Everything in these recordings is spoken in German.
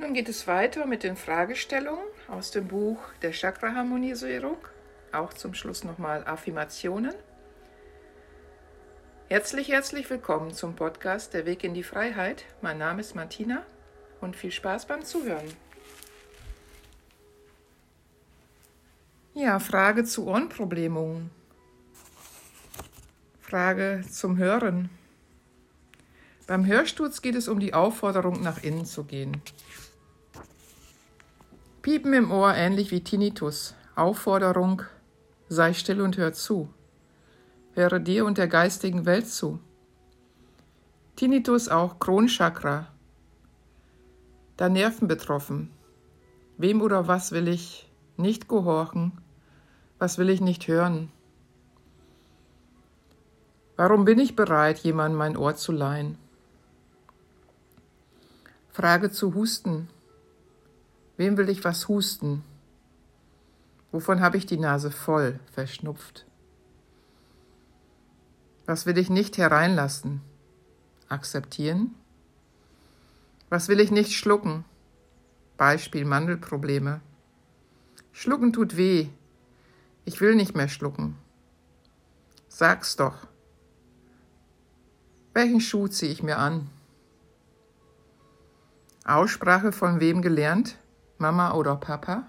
Nun geht es weiter mit den Fragestellungen aus dem Buch der Chakra-Harmonisierung. Auch zum Schluss nochmal Affirmationen. Herzlich, herzlich willkommen zum Podcast Der Weg in die Freiheit. Mein Name ist Martina und viel Spaß beim Zuhören. Ja, Frage zu Ohrenproblemungen. Frage zum Hören. Beim Hörsturz geht es um die Aufforderung, nach innen zu gehen. Piepen im Ohr ähnlich wie Tinnitus. Aufforderung, sei still und hör zu. Höre dir und der geistigen Welt zu. Tinnitus auch Kronchakra. Da Nerven betroffen. Wem oder was will ich nicht gehorchen? Was will ich nicht hören? Warum bin ich bereit, jemandem mein Ohr zu leihen? Frage zu Husten. Wem will ich was husten? Wovon habe ich die Nase voll, verschnupft? Was will ich nicht hereinlassen? Akzeptieren? Was will ich nicht schlucken? Beispiel Mandelprobleme. Schlucken tut weh. Ich will nicht mehr schlucken. Sag's doch. Welchen Schuh ziehe ich mir an? Aussprache von wem gelernt? Mama oder Papa?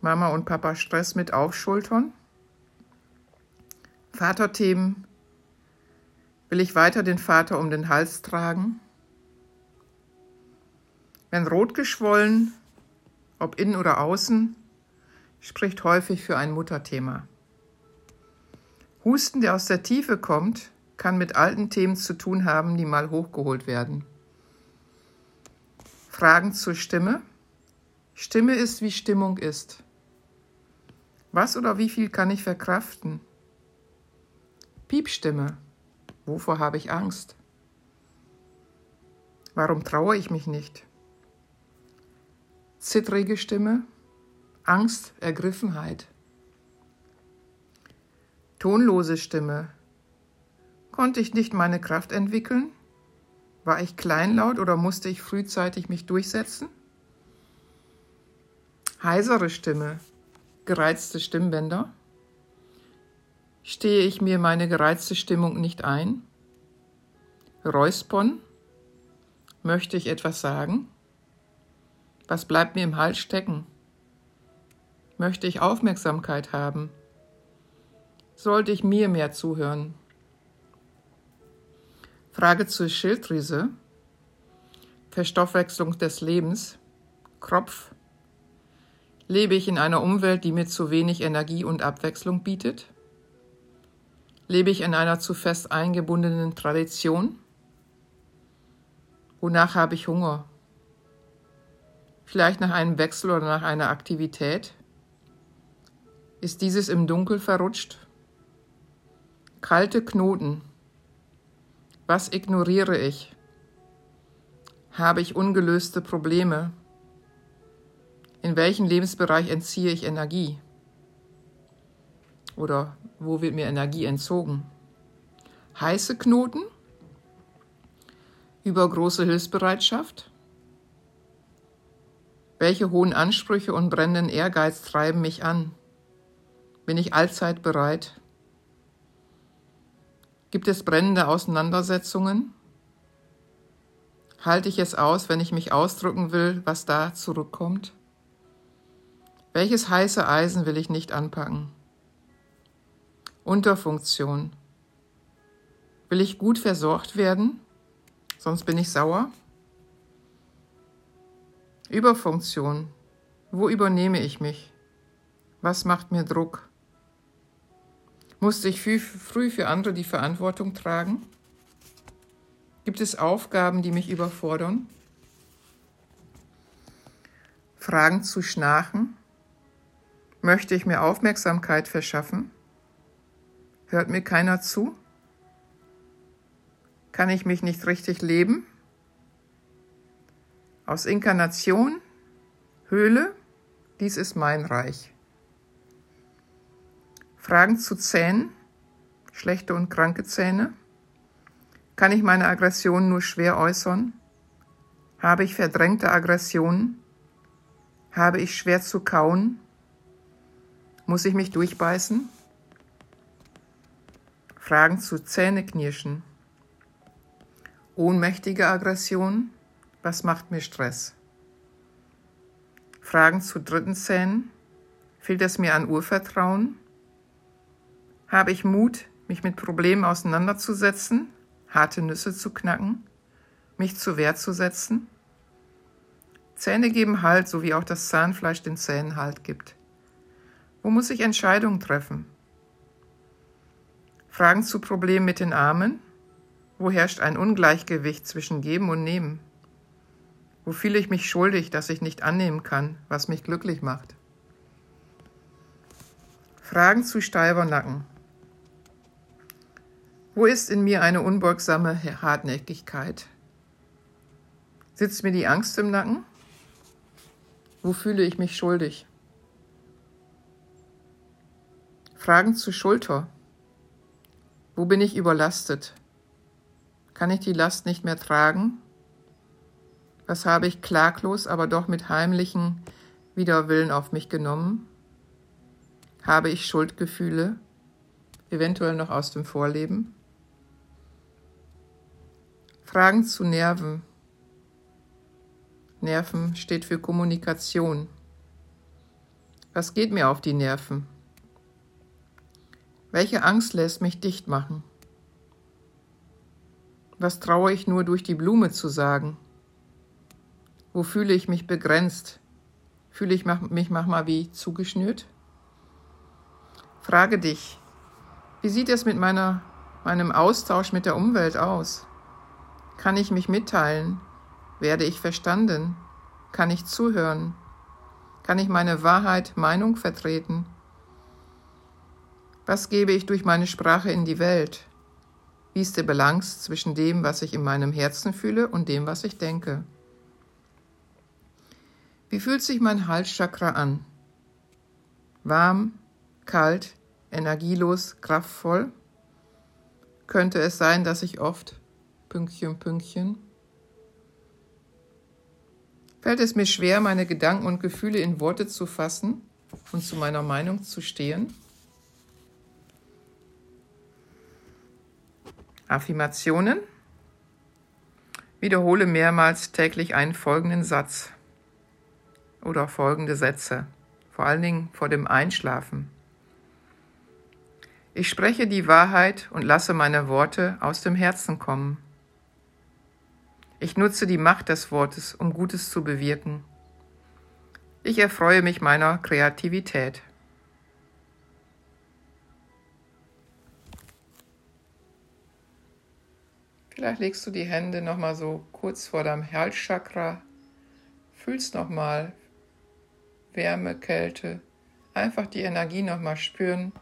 Mama und Papa Stress mit Aufschultern? Vaterthemen. Will ich weiter den Vater um den Hals tragen? Wenn rot geschwollen, ob innen oder außen, spricht häufig für ein Mutterthema. Husten, der aus der Tiefe kommt, kann mit alten Themen zu tun haben, die mal hochgeholt werden. Fragen zur Stimme. Stimme ist, wie Stimmung ist. Was oder wie viel kann ich verkraften? Piepstimme. Wovor habe ich Angst? Warum traue ich mich nicht? Zittrige Stimme. Angst, Ergriffenheit. Tonlose Stimme. Konnte ich nicht meine Kraft entwickeln? War ich kleinlaut oder musste ich frühzeitig mich durchsetzen? Heisere Stimme. Gereizte Stimmbänder. Stehe ich mir meine gereizte Stimmung nicht ein? Räuspern. Möchte ich etwas sagen? Was bleibt mir im Hals stecken? Möchte ich Aufmerksamkeit haben? sollte ich mir mehr zuhören. Frage zur Schilddrüse. Verstoffwechslung des Lebens. Kropf. Lebe ich in einer Umwelt, die mir zu wenig Energie und Abwechslung bietet? Lebe ich in einer zu fest eingebundenen Tradition? Wonach habe ich Hunger? Vielleicht nach einem Wechsel oder nach einer Aktivität? Ist dieses im Dunkel verrutscht? Kalte Knoten. Was ignoriere ich? Habe ich ungelöste Probleme? In welchem Lebensbereich entziehe ich Energie? Oder wo wird mir Energie entzogen? Heiße Knoten? Übergroße Hilfsbereitschaft? Welche hohen Ansprüche und brennenden Ehrgeiz treiben mich an? Bin ich allzeit bereit? Gibt es brennende Auseinandersetzungen? Halte ich es aus, wenn ich mich ausdrücken will, was da zurückkommt? Welches heiße Eisen will ich nicht anpacken? Unterfunktion. Will ich gut versorgt werden? Sonst bin ich sauer? Überfunktion. Wo übernehme ich mich? Was macht mir Druck? Musste ich früh für andere die Verantwortung tragen? Gibt es Aufgaben, die mich überfordern? Fragen zu schnarchen? Möchte ich mir Aufmerksamkeit verschaffen? Hört mir keiner zu? Kann ich mich nicht richtig leben? Aus Inkarnation, Höhle, dies ist mein Reich. Fragen zu Zähnen, schlechte und kranke Zähne. Kann ich meine Aggression nur schwer äußern? Habe ich verdrängte Aggressionen? Habe ich schwer zu kauen? Muss ich mich durchbeißen? Fragen zu Zähneknirschen. Ohnmächtige Aggression. Was macht mir Stress? Fragen zu dritten Zähnen. Fehlt es mir an Urvertrauen? Habe ich Mut, mich mit Problemen auseinanderzusetzen, harte Nüsse zu knacken, mich zur Wehr zu setzen? Zähne geben Halt, so wie auch das Zahnfleisch den Zähnen Halt gibt. Wo muss ich Entscheidungen treffen? Fragen zu Problemen mit den Armen? Wo herrscht ein Ungleichgewicht zwischen Geben und Nehmen? Wo fühle ich mich schuldig, dass ich nicht annehmen kann, was mich glücklich macht? Fragen zu Steibernacken. Wo ist in mir eine unbeugsame Hartnäckigkeit? Sitzt mir die Angst im Nacken? Wo fühle ich mich schuldig? Fragen zu Schulter. Wo bin ich überlastet? Kann ich die Last nicht mehr tragen? Was habe ich klaglos, aber doch mit heimlichen Widerwillen auf mich genommen? Habe ich Schuldgefühle, eventuell noch aus dem Vorleben? Fragen zu Nerven. Nerven steht für Kommunikation. Was geht mir auf die Nerven? Welche Angst lässt mich dicht machen? Was traue ich nur durch die Blume zu sagen? Wo fühle ich mich begrenzt? Fühle ich mich manchmal wie zugeschnürt? Frage dich, wie sieht es mit meiner, meinem Austausch mit der Umwelt aus? Kann ich mich mitteilen? Werde ich verstanden? Kann ich zuhören? Kann ich meine Wahrheit, Meinung vertreten? Was gebe ich durch meine Sprache in die Welt? Wie ist der Balance zwischen dem, was ich in meinem Herzen fühle und dem, was ich denke? Wie fühlt sich mein Halschakra an? Warm, kalt, energielos, kraftvoll? Könnte es sein, dass ich oft Pünktchen, Pünktchen fällt es mir schwer, meine Gedanken und Gefühle in Worte zu fassen und zu meiner Meinung zu stehen? Affirmationen. Wiederhole mehrmals täglich einen folgenden Satz oder folgende Sätze, vor allen Dingen vor dem Einschlafen. Ich spreche die Wahrheit und lasse meine Worte aus dem Herzen kommen. Ich nutze die Macht des Wortes, um Gutes zu bewirken. Ich erfreue mich meiner Kreativität. Vielleicht legst du die Hände nochmal so kurz vor deinem Halschakra, fühlst nochmal Wärme, Kälte, einfach die Energie nochmal spüren.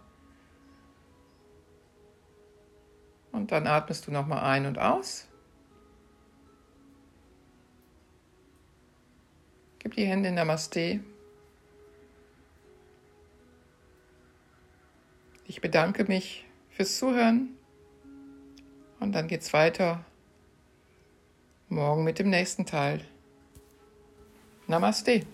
Und dann atmest du nochmal ein und aus. Gib die Hände in Namaste. Ich bedanke mich fürs Zuhören und dann geht's weiter morgen mit dem nächsten Teil. Namaste.